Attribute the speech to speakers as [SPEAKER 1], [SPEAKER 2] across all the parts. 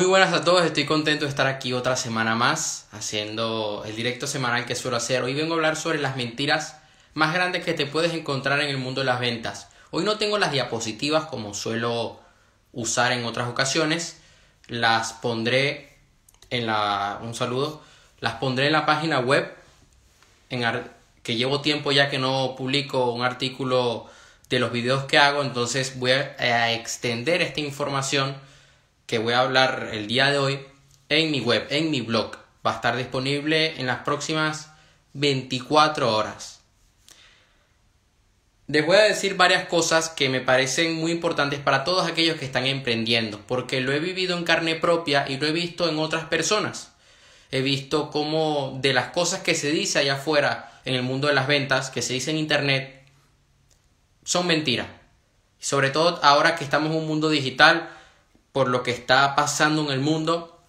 [SPEAKER 1] Muy buenas a todos, estoy contento de estar aquí otra semana más haciendo el directo semanal que suelo hacer. Hoy vengo a hablar sobre las mentiras más grandes que te puedes encontrar en el mundo de las ventas. Hoy no tengo las diapositivas como suelo usar en otras ocasiones. Las pondré en la un saludo, las pondré en la página web en que llevo tiempo ya que no publico un artículo de los videos que hago, entonces voy a extender esta información que voy a hablar el día de hoy en mi web, en mi blog. Va a estar disponible en las próximas 24 horas. Les voy a decir varias cosas que me parecen muy importantes para todos aquellos que están emprendiendo, porque lo he vivido en carne propia y lo he visto en otras personas. He visto cómo de las cosas que se dice allá afuera en el mundo de las ventas, que se dice en internet, son mentiras. Sobre todo ahora que estamos en un mundo digital, por lo que está pasando en el mundo,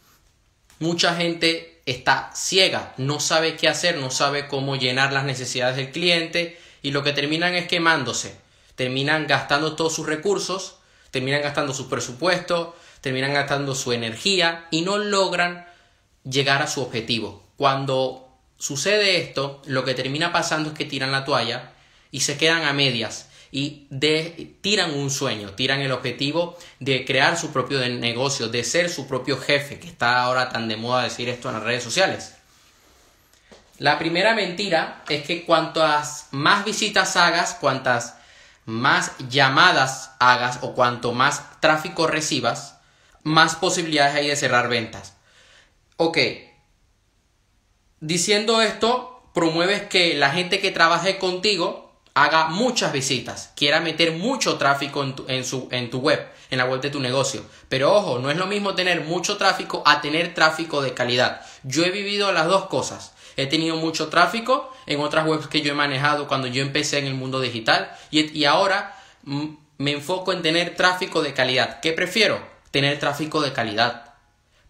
[SPEAKER 1] mucha gente está ciega, no sabe qué hacer, no sabe cómo llenar las necesidades del cliente y lo que terminan es quemándose, terminan gastando todos sus recursos, terminan gastando su presupuesto, terminan gastando su energía y no logran llegar a su objetivo. Cuando sucede esto, lo que termina pasando es que tiran la toalla y se quedan a medias y tiran un sueño, tiran el objetivo de crear su propio negocio, de ser su propio jefe, que está ahora tan de moda decir esto en las redes sociales. La primera mentira es que cuantas más visitas hagas, cuantas más llamadas hagas o cuanto más tráfico recibas, más posibilidades hay de cerrar ventas. Ok, diciendo esto, promueves que la gente que trabaje contigo haga muchas visitas, quiera meter mucho tráfico en tu, en, su, en tu web, en la web de tu negocio. Pero ojo, no es lo mismo tener mucho tráfico a tener tráfico de calidad. Yo he vivido las dos cosas. He tenido mucho tráfico en otras webs que yo he manejado cuando yo empecé en el mundo digital y, y ahora mm, me enfoco en tener tráfico de calidad. ¿Qué prefiero? Tener tráfico de calidad.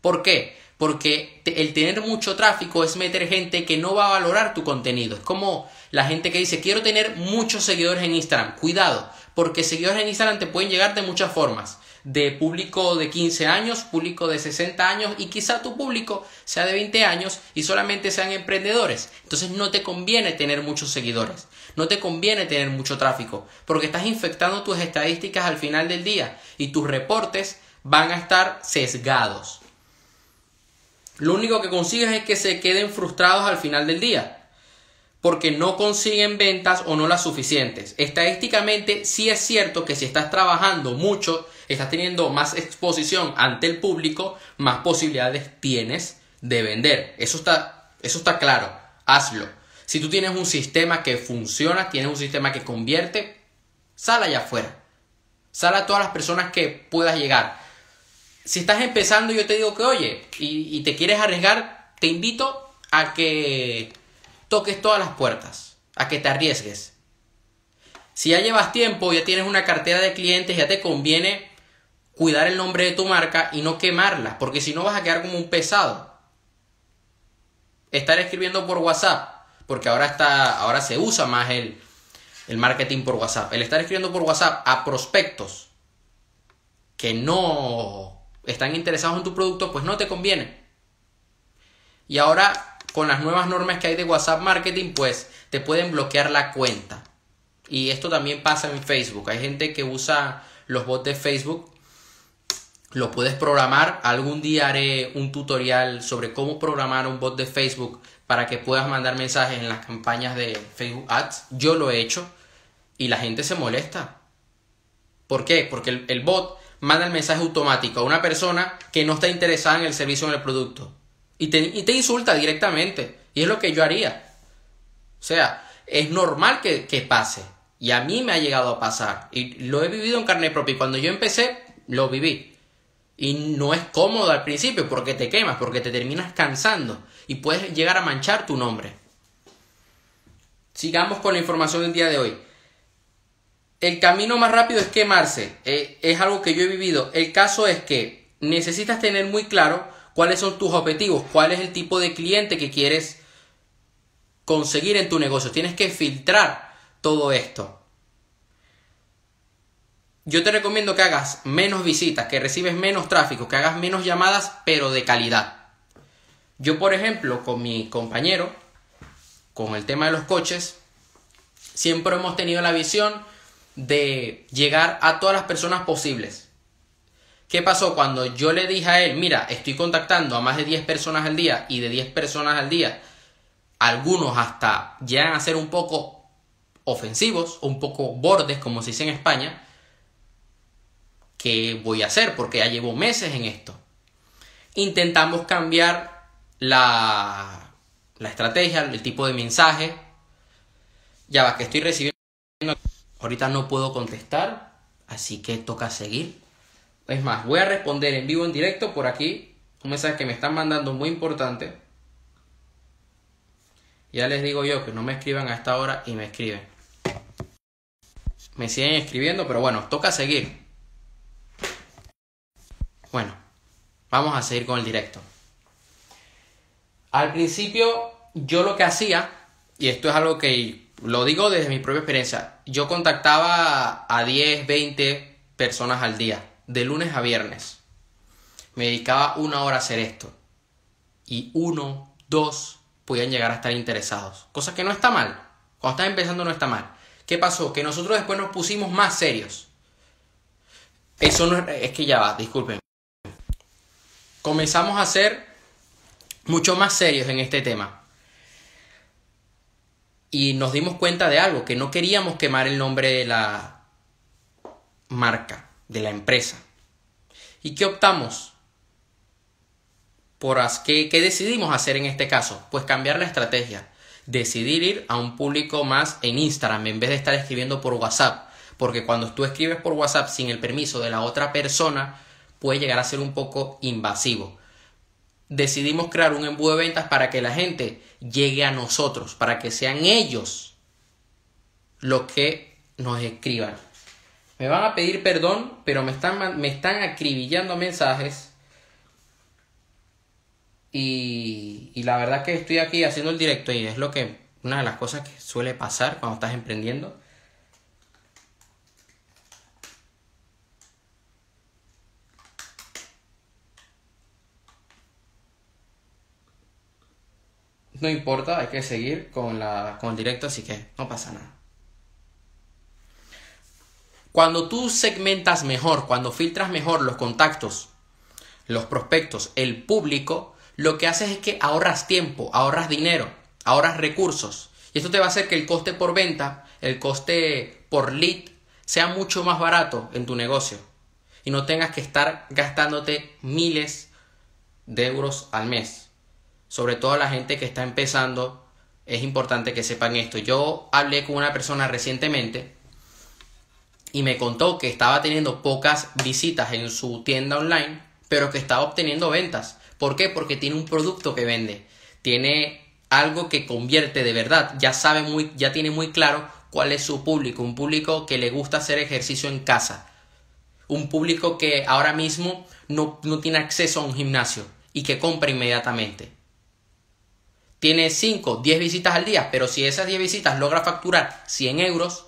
[SPEAKER 1] ¿Por qué? Porque el tener mucho tráfico es meter gente que no va a valorar tu contenido. Es como la gente que dice quiero tener muchos seguidores en Instagram. Cuidado, porque seguidores en Instagram te pueden llegar de muchas formas. De público de 15 años, público de 60 años y quizá tu público sea de 20 años y solamente sean emprendedores. Entonces no te conviene tener muchos seguidores, no te conviene tener mucho tráfico, porque estás infectando tus estadísticas al final del día y tus reportes van a estar sesgados lo único que consigues es que se queden frustrados al final del día. Porque no consiguen ventas o no las suficientes. Estadísticamente sí es cierto que si estás trabajando mucho, estás teniendo más exposición ante el público, más posibilidades tienes de vender. Eso está, eso está claro. Hazlo. Si tú tienes un sistema que funciona, tienes un sistema que convierte, sal allá afuera. Sal a todas las personas que puedas llegar si estás empezando, yo te digo que, oye, y, te quieres arriesgar, te invito a que toques todas las puertas, a que te arriesgues. Si ya llevas tiempo, ya tienes una cartera de clientes, ya te conviene cuidar el nombre de tu marca y no quemarla, porque si no vas a quedar como un pesado. Estar escribiendo por WhatsApp, porque ahora está, ahora se usa más el, el marketing por WhatsApp. El estar escribiendo por WhatsApp a prospectos que no están interesados en tu producto, pues no te conviene. Y ahora, con las nuevas normas que hay de WhatsApp Marketing, pues te pueden bloquear la cuenta. Y esto también pasa en Facebook. Hay gente que usa los bots de Facebook. Lo puedes programar. Algún día haré un tutorial sobre cómo programar un bot de Facebook para que puedas mandar mensajes en las campañas de Facebook Ads. Yo lo he hecho y la gente se molesta. ¿Por qué? Porque el, el bot manda el mensaje automático a una persona que no está interesada en el servicio o en el producto. Y te, insulta directamente. Y es lo que yo haría. O sea, es normal que, que pase. Y a mí me ha llegado a pasar. Y lo he vivido en carne propia. Y cuando yo empecé, lo viví. Y no es cómodo al principio porque te quemas, porque te terminas cansando. Y puedes llegar a manchar tu nombre. Sigamos con la información del día de hoy. El camino más rápido es quemarse. Eh, es algo que yo he vivido. El caso es que necesitas tener muy claro cuáles son tus objetivos, cuál es el tipo de cliente que quieres conseguir en tu negocio. Tienes que filtrar todo esto. yo te recomiendo que hagas menos visitas, que recibes menos tráfico, que hagas menos llamadas, pero de calidad. Yo, por ejemplo, con mi compañero, con el tema de los coches, siempre hemos tenido la visión de llegar a todas las personas posibles. ¿Qué pasó cuando yo le dije a él, mira, estoy contactando a más de 10 personas al día y de 10 personas al día, algunos hasta llegan a ser un poco ofensivos, un poco bordes, como se dice en España, ¿qué voy a hacer? Porque ya llevo meses en esto. Intentamos cambiar la, la estrategia, el tipo de mensaje. Ya va, que estoy recibiendo. Ahorita no puedo contestar, así que toca seguir. Es más, voy a responder en vivo, en directo, por aquí. Un mensaje que me están mandando muy importante. Ya les digo yo que no me escriban a esta hora y me escriben. Me siguen escribiendo, pero bueno, toca seguir. Bueno, vamos a seguir con el directo. Al principio yo lo que hacía, y esto es algo que lo digo desde mi propia experiencia, yo contactaba a 10, 20 personas al día, de lunes a viernes. Me dedicaba una hora a hacer esto. Y uno, dos, podían llegar a estar interesados. Cosa que no está mal. Cuando estás empezando no está mal. ¿Qué pasó? Que nosotros después nos pusimos más serios. Eso no es, es que ya va, disculpen comenzamos a ser mucho más serios en este tema. Y nos dimos cuenta de algo, que no queríamos quemar el nombre de la marca, de la empresa. ¿Y qué optamos? ¿Por qué, ¿Qué decidimos hacer en este caso? Pues cambiar la estrategia. Decidir ir a un público más en Instagram en vez de estar escribiendo por WhatsApp. Porque cuando tú escribes por WhatsApp sin el permiso de la otra persona, puede llegar a ser un poco invasivo. Decidimos crear un embudo de ventas para que la gente llegue a nosotros, para que sean ellos los que nos escriban. Me van a pedir perdón, pero me están, me están acribillando mensajes. Y, y la verdad que estoy aquí haciendo el directo y es lo que una de las cosas que suele pasar cuando estás emprendiendo no importa, hay que seguir con, la, con el directo, así que no pasa nada. Cuando tú segmentas mejor, cuando filtras mejor los contactos, los prospectos, el público, lo que haces es que ahorras tiempo, ahorras dinero, ahorras recursos. Y esto te va a hacer que el coste por venta, el coste por lead, sea mucho más barato en tu negocio. Y no tengas que estar gastándote miles de euros al mes sobre todo la gente que está empezando, es importante que sepan esto. Yo hablé con una persona recientemente y me contó que estaba teniendo pocas visitas en su tienda online, pero que estaba obteniendo ventas. ¿Por qué? Porque tiene un producto que vende, tiene algo que convierte de verdad, ya sabe muy, ya tiene muy claro cuál es su público, un público que le gusta hacer ejercicio en casa, un público que ahora mismo no, no tiene acceso a un gimnasio y que compra inmediatamente. Tiene 5, 10 visitas al día, pero si esas 10 visitas logra facturar 100 euros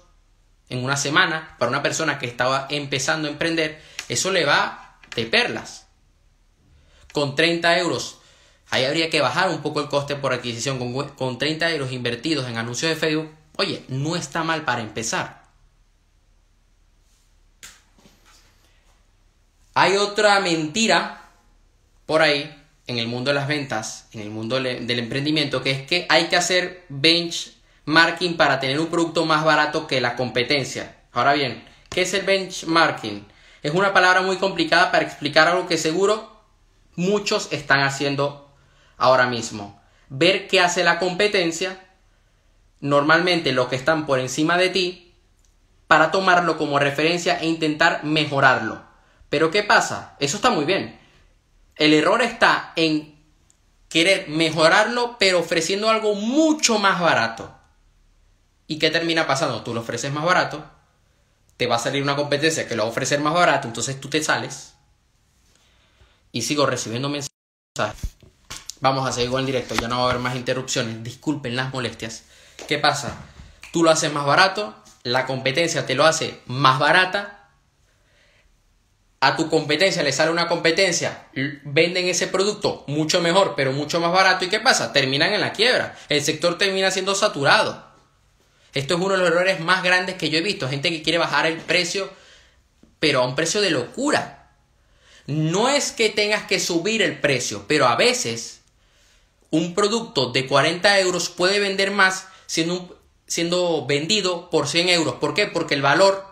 [SPEAKER 1] en una semana para una persona que estaba empezando a emprender, eso le va de perlas. Con 30 euros, ahí habría que bajar un poco el coste por adquisición. Con, con 30 euros invertidos en anuncios de Facebook, oye, no está mal para empezar. Hay otra mentira por ahí en el mundo de las ventas, en el mundo del emprendimiento, que es que hay que hacer benchmarking para tener un producto más barato que la competencia. Ahora bien, ¿qué es el benchmarking? Es una palabra muy complicada para explicar algo que seguro muchos están haciendo ahora mismo. Ver qué hace la competencia, normalmente los que están por encima de ti, para tomarlo como referencia e intentar mejorarlo. Pero ¿qué pasa? Eso está muy bien. El error está en querer mejorarlo, pero ofreciendo algo mucho más barato. ¿Y qué termina pasando? Tú lo ofreces más barato, te va a salir una competencia que lo va a ofrecer más barato, entonces tú te sales y sigo recibiendo mensajes. Vamos a seguir con el directo, ya no va a haber más interrupciones, disculpen las molestias. ¿Qué pasa? Tú lo haces más barato, la competencia te lo hace más barata, a tu competencia le sale una competencia, venden ese producto mucho mejor, pero mucho más barato. ¿Y qué pasa? Terminan en la quiebra. El sector termina siendo saturado. Esto es uno de los errores más grandes que yo he visto. Gente que quiere bajar el precio, pero a un precio de locura. No es que tengas que subir el precio, pero a veces un producto de 40 euros puede vender más siendo, siendo vendido por 100 euros. ¿Por qué? Porque el valor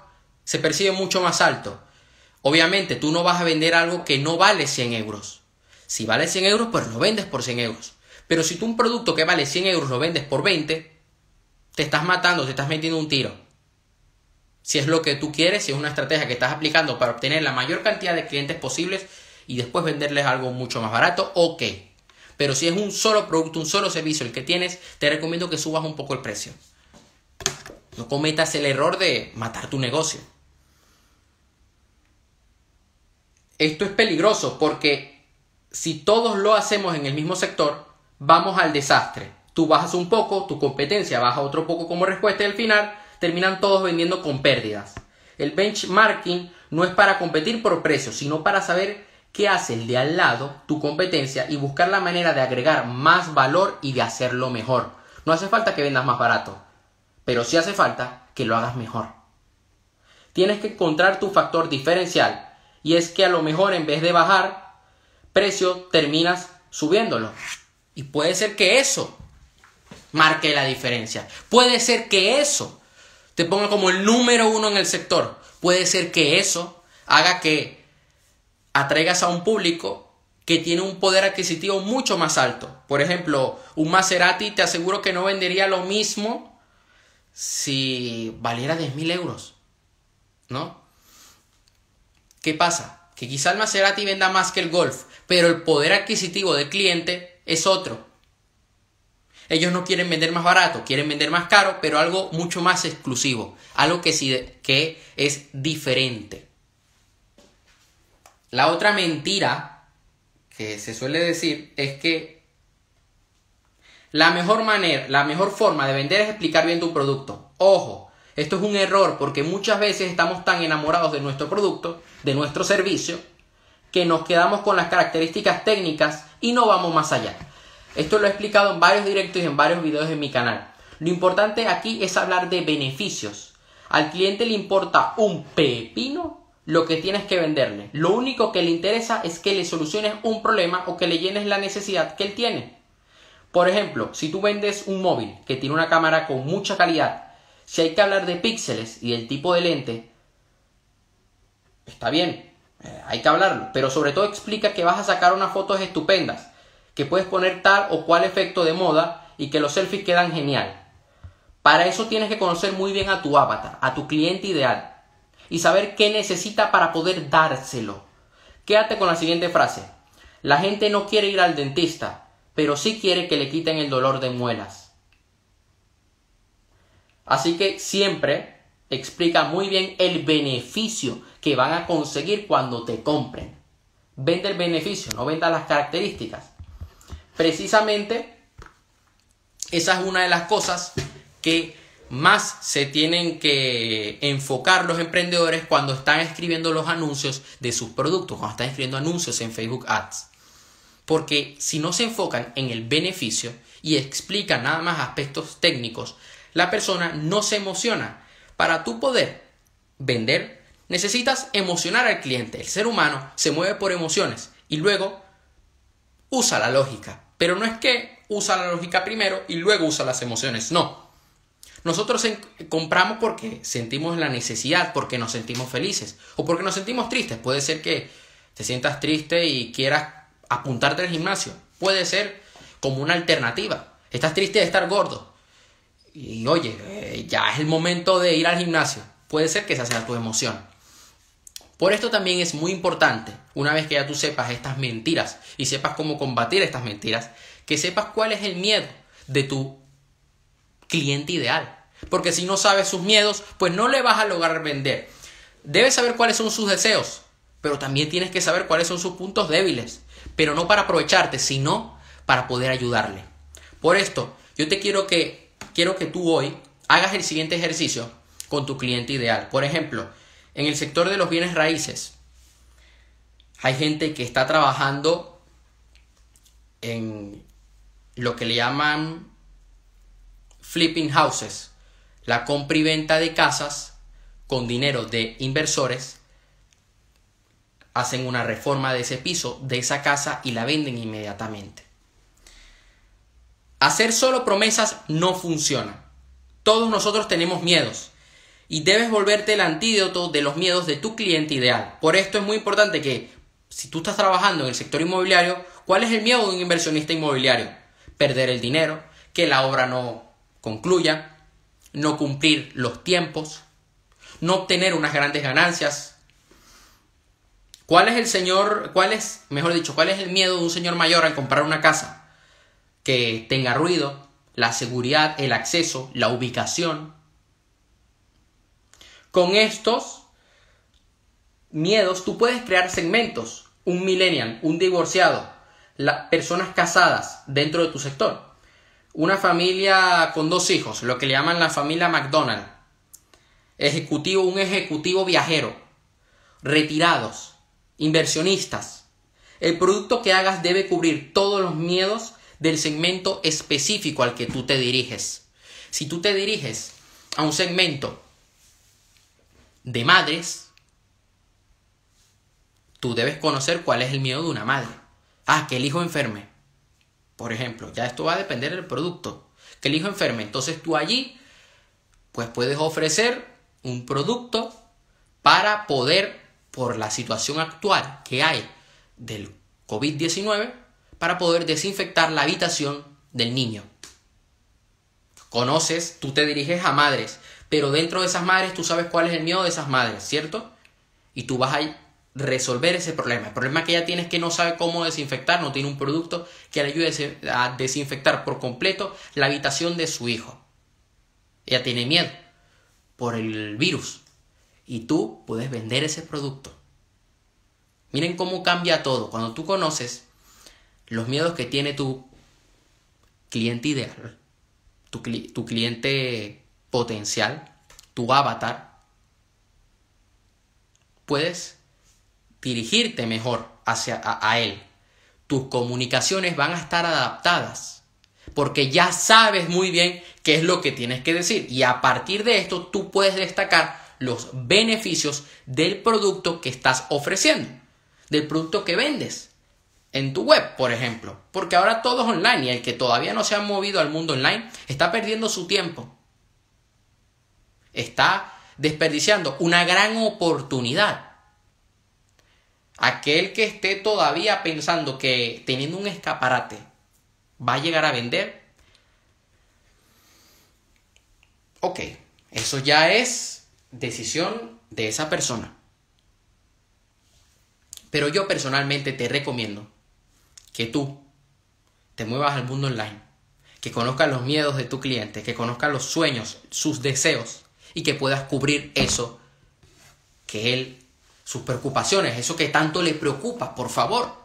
[SPEAKER 1] se percibe mucho más alto. Obviamente tú no vas a vender algo que no vale 100 euros. Si vale 100 euros, pues lo vendes por 100 euros. Pero si tú un producto que vale 100 euros lo vendes por 20, te estás matando, te estás metiendo un tiro. Si es lo que tú quieres, si es una estrategia que estás aplicando para obtener la mayor cantidad de clientes posibles y después venderles algo mucho más barato, ok. Pero si es un solo producto, un solo servicio el que tienes, te recomiendo que subas un poco el precio. No cometas el error de matar tu negocio. Esto es peligroso porque si todos lo hacemos en el mismo sector, vamos al desastre. Tú bajas un poco, tu competencia baja otro poco como respuesta y al final terminan todos vendiendo con pérdidas. El benchmarking no es para competir por precio, sino para saber qué hace el de al lado, tu competencia, y buscar la manera de agregar más valor y de hacerlo mejor. No hace falta que vendas más barato, pero sí hace falta que lo hagas mejor. Tienes que encontrar tu factor diferencial y es que a lo mejor en vez de bajar precio terminas subiéndolo. Y puede ser que eso marque la diferencia. Puede ser que eso te ponga como el número uno en el sector. Puede ser que eso haga que atraigas a un público que tiene un poder adquisitivo mucho más alto. Por ejemplo, un Maserati te aseguro que no vendería lo mismo si valiera 10.000 euros. ¿No? ¿Qué pasa? Que quizá el Maserati venda más que el Golf, pero el poder adquisitivo del cliente es otro. Ellos no quieren vender más barato, quieren vender más caro, pero algo mucho más exclusivo, algo que, sí, que es diferente. La otra mentira que se suele decir es que la mejor manera, la mejor forma de vender es explicar bien tu producto. Ojo, esto es un error porque muchas veces estamos tan enamorados de nuestro producto, de nuestro servicio, que nos quedamos con las características técnicas y no vamos más allá. Esto lo he explicado en varios directos y en varios videos en mi canal. Lo importante aquí es hablar de beneficios. Al cliente le importa un pepino lo que tienes que venderle. Lo único que le interesa es que le soluciones un problema o que le llenes la necesidad que él tiene. Por ejemplo, si tú vendes un móvil que tiene una cámara con mucha calidad si hay que hablar de píxeles y el tipo de lente, está bien, eh, hay que hablarlo, pero sobre todo explica que vas a sacar unas fotos estupendas, que puedes poner tal o cual efecto de moda y que los selfies quedan genial. Para eso tienes que conocer muy bien a tu avatar, a tu cliente ideal, y saber qué necesita para poder dárselo. Quédate con la siguiente frase. La gente no quiere ir al dentista, pero sí quiere que le quiten el dolor de muelas. Así que siempre explica muy bien el beneficio que van a conseguir cuando te compren. Vende el beneficio, no venda las características. Precisamente, esa es una de las cosas que más se tienen que enfocar los emprendedores cuando están escribiendo los anuncios de sus productos, cuando están escribiendo anuncios en Facebook Ads. Porque si no se enfocan en el beneficio y explican nada más aspectos técnicos, la persona no se emociona. Para tú poder vender, necesitas emocionar al cliente. El ser humano se mueve por emociones y luego usa la lógica. Pero no es que usa la lógica primero y luego usa las emociones. No. Nosotros compramos porque sentimos la necesidad, porque nos sentimos felices o porque nos sentimos tristes. Puede ser que te sientas triste y quieras apuntarte al gimnasio. Puede ser como una alternativa. Estás triste de estar gordo y oye, eh, ya es el momento de ir al gimnasio. Puede ser que esa sea tu emoción. Por esto también es muy importante, una vez que ya tú sepas estas mentiras y sepas cómo combatir estas mentiras, que sepas cuál es el miedo de tu cliente ideal. Porque si no sabes sus miedos, pues no le vas a lograr vender. Debes saber cuáles son sus deseos, pero también tienes que saber cuáles son sus puntos débiles. Pero no para aprovecharte, sino para poder ayudarle. Por esto, yo te quiero que quiero que tú hoy hagas el siguiente ejercicio con tu cliente ideal. Por ejemplo, en el sector de los bienes raíces, Hay gente que está trabajando en lo que le llaman flipping houses, la compra y venta de casas con dinero de inversores, hacen una reforma de ese piso, de esa casa y la venden inmediatamente. Hacer solo promesas no funciona. Todos nosotros tenemos miedos y debes volverte el antídoto de los miedos de tu cliente ideal. Por esto es muy importante que si tú estás trabajando en el sector inmobiliario, ¿cuál es el miedo de un inversionista inmobiliario? Perder el dinero, que la obra no concluya, no cumplir los tiempos, no obtener unas grandes ganancias. ¿Cuál es el señor, cuál es, mejor dicho, cuál es el miedo de un señor mayor al comprar una casa? Que tenga ruido, la seguridad, el acceso, la ubicación. Con estos miedos tú puedes crear segmentos, un millennial, un divorciado, personas casadas dentro de tu sector, una familia con dos hijos, lo que le llaman la familia McDonald, ejecutivo, un ejecutivo viajero, retirados, inversionistas. El producto que hagas debe cubrir todos los miedos del segmento específico al que tú te diriges. Si tú te diriges a un segmento de madres, tú debes conocer cuál es el miedo de una madre. Ah, que el hijo enferme. Por ejemplo, ya esto va a depender del producto. Que el hijo enferme. Entonces tú allí, pues puedes ofrecer un producto para poder, por la situación actual que hay del COVID-19, para poder desinfectar la habitación del niño. Conoces, tú te diriges a madres, pero dentro de esas madres tú sabes cuál es el miedo de esas madres, ¿cierto? Y tú vas a resolver ese problema. El problema que ella tiene es que no sabe cómo desinfectar, no tiene un producto que le ayude a desinfectar por completo la habitación de su hijo. Ella tiene miedo por el virus y tú puedes vender ese producto. Miren cómo cambia todo. Cuando tú conoces los miedos que tiene tu cliente ideal, tu, tu cliente potencial, tu avatar, puedes dirigirte mejor hacia a, él. Tus comunicaciones van a estar adaptadas porque ya sabes muy bien qué es lo que tienes que decir y a partir de esto tú puedes destacar los beneficios del producto que estás ofreciendo, del producto que vendes en tu web, por ejemplo, porque ahora todo es online y el que todavía no se ha movido al mundo online está perdiendo su tiempo. Está desperdiciando una gran oportunidad Aquel que esté todavía pensando que teniendo un escaparate va a llegar a vender, ok, eso ya es decisión de esa persona. Pero yo personalmente te recomiendo que tú te muevas al mundo online, que conozcas los miedos de tu cliente, que conozcas los sueños, sus deseos y que puedas cubrir eso que él sus preocupaciones, eso que tanto le preocupa, por favor.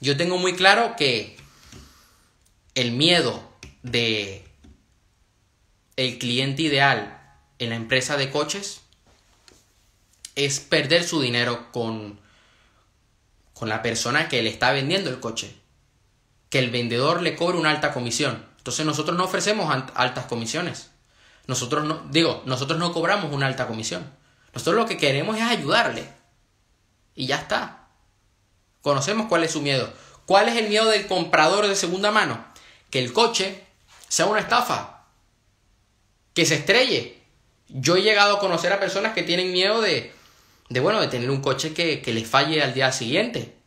[SPEAKER 1] Yo tengo muy claro que el miedo de el cliente ideal en la empresa de coches es perder su dinero con, con la persona que le está vendiendo el coche. Que el vendedor le cobre una alta comisión. Entonces nosotros no ofrecemos altas comisiones. Nosotros no, digo, nosotros no cobramos una alta comisión. Nosotros lo que queremos es ayudarle. Y ya está. Conocemos cuál es su miedo. ¿Cuál es el miedo del comprador de segunda mano? Que el coche sea una estafa. Que se estrelle. Yo he llegado a conocer a personas que tienen miedo de, de bueno, de tener un coche que, que les falle al día siguiente.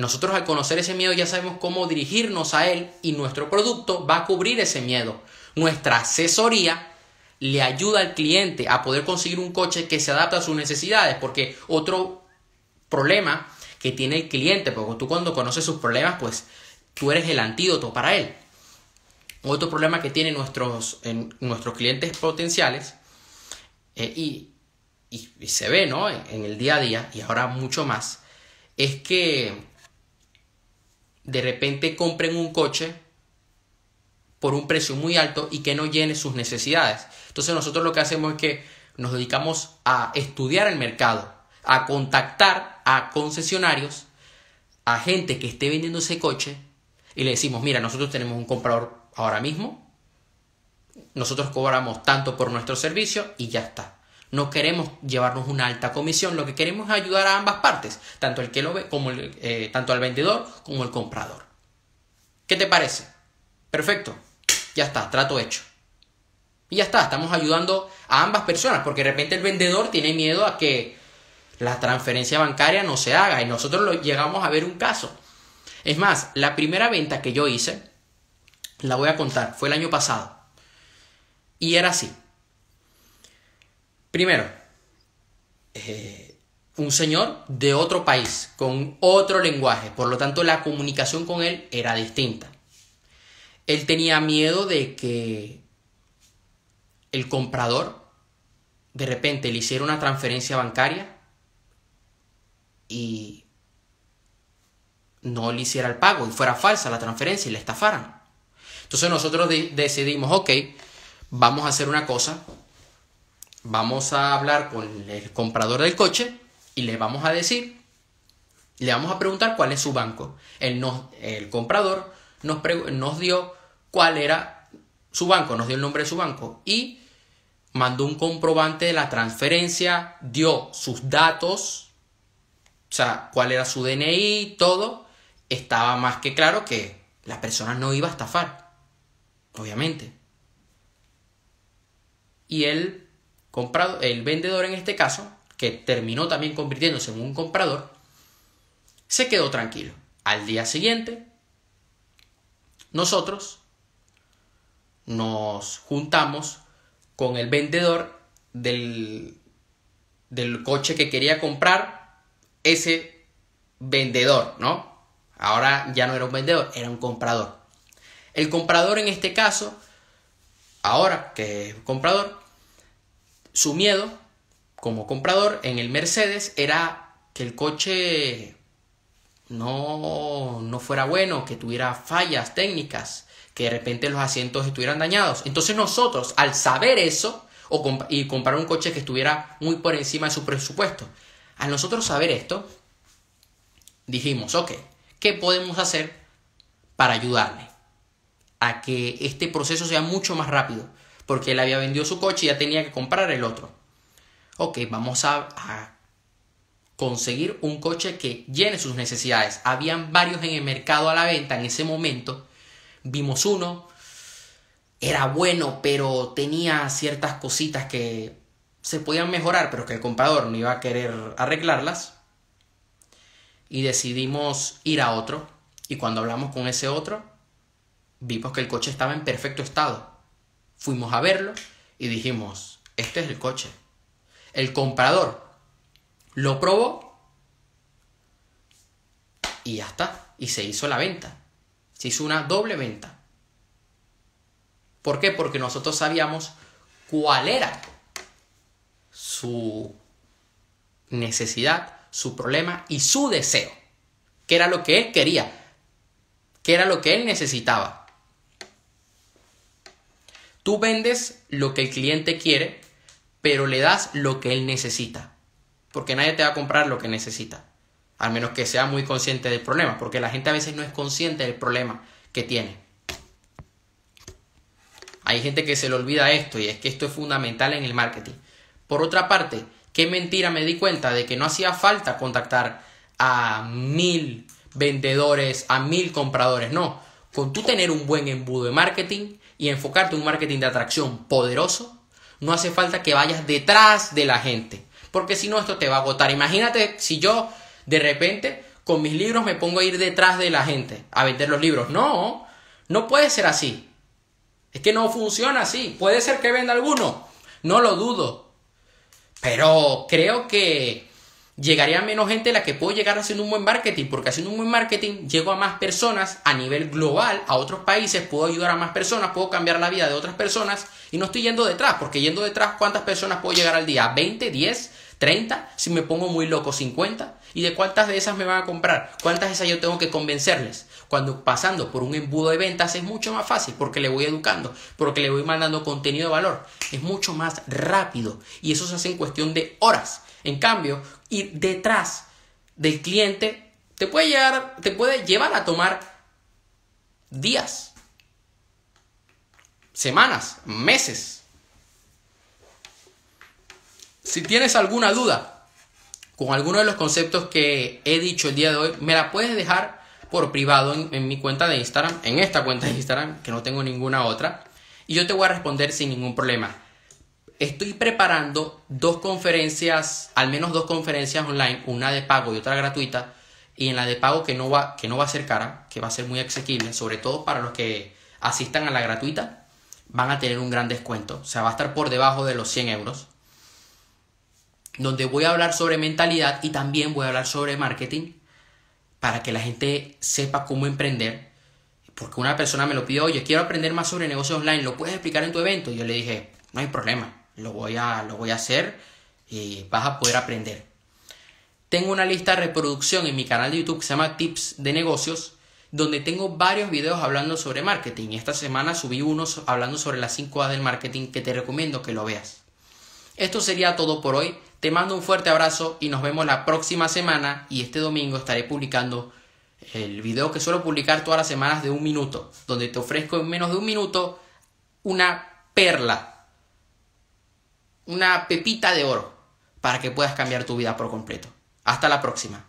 [SPEAKER 1] Nosotros al conocer ese miedo ya sabemos cómo dirigirnos a él y nuestro producto va a cubrir ese miedo. Nuestra asesoría le ayuda al cliente a poder conseguir un coche que se adapte a sus necesidades, porque otro problema que tiene el cliente, porque tú cuando conoces sus problemas, pues tú eres el antídoto para él. Otro problema que tienen nuestros, nuestros clientes potenciales, eh, y, se ve ¿no? en el día a día, y ahora mucho más, es que de repente compren un coche por un precio muy alto y que no llene sus necesidades. Entonces nosotros lo que hacemos es que nos dedicamos a estudiar el mercado, a contactar a concesionarios, a gente que esté vendiendo ese coche y le decimos, mira, nosotros tenemos un comprador ahora mismo, nosotros cobramos tanto por nuestro servicio y ya está. No queremos llevarnos una alta comisión, lo que queremos es ayudar a ambas partes, tanto el que lo ve como eh, tanto al vendedor como el comprador. ¿Qué te parece? Perfecto. Ya está, trato hecho. Y ya está, estamos ayudando a ambas personas, porque de repente el vendedor tiene miedo a que la transferencia bancaria no se haga y nosotros lo llegamos a ver un caso. Es más, la primera venta que yo hice, la voy a contar, fue el año pasado. Y era así. Primero, eh, un señor de otro país, con otro lenguaje, por lo tanto la comunicación con él era distinta. Él tenía miedo de que el comprador de repente le hiciera una transferencia bancaria y no le hiciera el pago y fuera falsa la transferencia y le estafaran. Entonces nosotros decidimos, ok, vamos a hacer una cosa, vamos a hablar con el comprador del coche y le vamos a decir, le vamos a preguntar cuál es su banco. El, el comprador nos, nos dio cuál era su banco, nos dio el nombre de su banco y mandó un comprobante de la transferencia, dio sus datos, o sea, cuál era su DNI, todo, estaba más que claro que la persona no iba a estafar, obviamente. Y el el vendedor en este caso, que terminó también convirtiéndose en un comprador, se quedó tranquilo. Al día siguiente, nosotros nos juntamos con el vendedor del, del coche que quería comprar ese vendedor, ¿no? Ahora ya no era un vendedor, era un comprador. El comprador en este caso, ahora que es comprador, su miedo como comprador en el Mercedes era que el coche no, no fuera bueno, que tuviera fallas técnicas, que de repente los asientos estuvieran dañados. Entonces nosotros, al saber eso, o y comprar un coche que estuviera muy por encima de su presupuesto, al nosotros saber esto, dijimos, ok, ¿qué podemos hacer para ayudarle a que este proceso sea mucho más rápido? Porque él había vendido su coche y ya tenía que comprar el otro. Ok, vamos a, conseguir un coche que llene sus necesidades. Habían varios en el mercado a la venta en ese momento. Vimos uno, era bueno, pero tenía ciertas cositas que se podían mejorar, pero que el comprador no iba a querer arreglarlas. Y decidimos ir a otro. Y cuando hablamos con ese otro, vimos que el coche estaba en perfecto estado. Fuimos a verlo y dijimos, este es el coche. El comprador lo probó y ya está. Y se hizo la venta. Se hizo una doble venta. ¿Por qué? Porque nosotros sabíamos cuál era su necesidad, su problema y su deseo. ¿Qué era lo que él quería? ¿Qué era lo que él necesitaba? Tú vendes lo que el cliente quiere, pero le das lo que él necesita. Porque nadie te va a comprar lo que necesita. Al menos que sea muy consciente del problema. Porque la gente a veces no es consciente del problema que tiene. Hay gente que se le olvida esto y es que esto es fundamental en el marketing. Por otra parte, qué mentira me di cuenta de que no hacía falta contactar a mil vendedores, a mil compradores. No, con tú tener un buen embudo de marketing, y enfocarte en un marketing de atracción poderoso, no hace falta que vayas detrás de la gente, porque si no esto te va a agotar. Imagínate si yo de repente con mis libros me pongo a ir detrás de la gente a vender los libros. No, no puede ser así. Es que no funciona así. Puede ser que venda alguno, no lo dudo. Pero creo que llegaría menos gente la que puedo llegar haciendo un buen marketing, porque haciendo un buen marketing llego a más personas a nivel global, a otros países, puedo ayudar a más personas, puedo cambiar la vida de otras personas y no estoy yendo detrás, porque yendo detrás, ¿cuántas personas puedo llegar al día? ¿20, 10, 30, si me pongo muy loco 50, y de cuántas de esas me van a comprar, cuántas de esas yo tengo que convencerles. Cuando pasando por un embudo de ventas es mucho más fácil porque le voy educando, porque le voy mandando contenido de valor, es mucho más rápido y eso se hace en cuestión de horas. En cambio, ir detrás del cliente te puede llegar, te puede llevar a tomar días, semanas, meses. Si tienes alguna duda con alguno de los conceptos que he dicho el día de hoy, me la puedes dejar por privado en, mi cuenta de Instagram, en esta cuenta de Instagram, que no tengo ninguna otra, y yo te voy a responder sin ningún problema. Estoy preparando dos conferencias, al menos dos conferencias online, una de pago y otra gratuita, y en la de pago que no va, que no va a ser cara, que va a ser muy asequible, sobre todo para los que asistan a la gratuita, van a tener un gran descuento, o sea, va a estar por debajo de los 100 euros, donde voy a hablar sobre mentalidad y también voy a hablar sobre marketing para que la gente sepa cómo emprender. Porque una persona me lo pidió, oye, quiero aprender más sobre negocios online, ¿lo puedes explicar en tu evento? Y yo le dije, no hay problema, lo voy a, lo voy a hacer y vas a poder aprender. Tengo una lista de reproducción en mi canal de YouTube que se llama Tips de Negocios, donde tengo varios videos hablando sobre marketing. Esta semana subí unos hablando sobre las 5 A del marketing que te recomiendo que lo veas. Esto sería todo por hoy. Te mando un fuerte abrazo y nos vemos la próxima semana y este domingo estaré publicando el video que suelo publicar todas las semanas de un minuto, donde te ofrezco en menos de un minuto una perla, una pepita de oro para que puedas cambiar tu vida por completo. Hasta la próxima.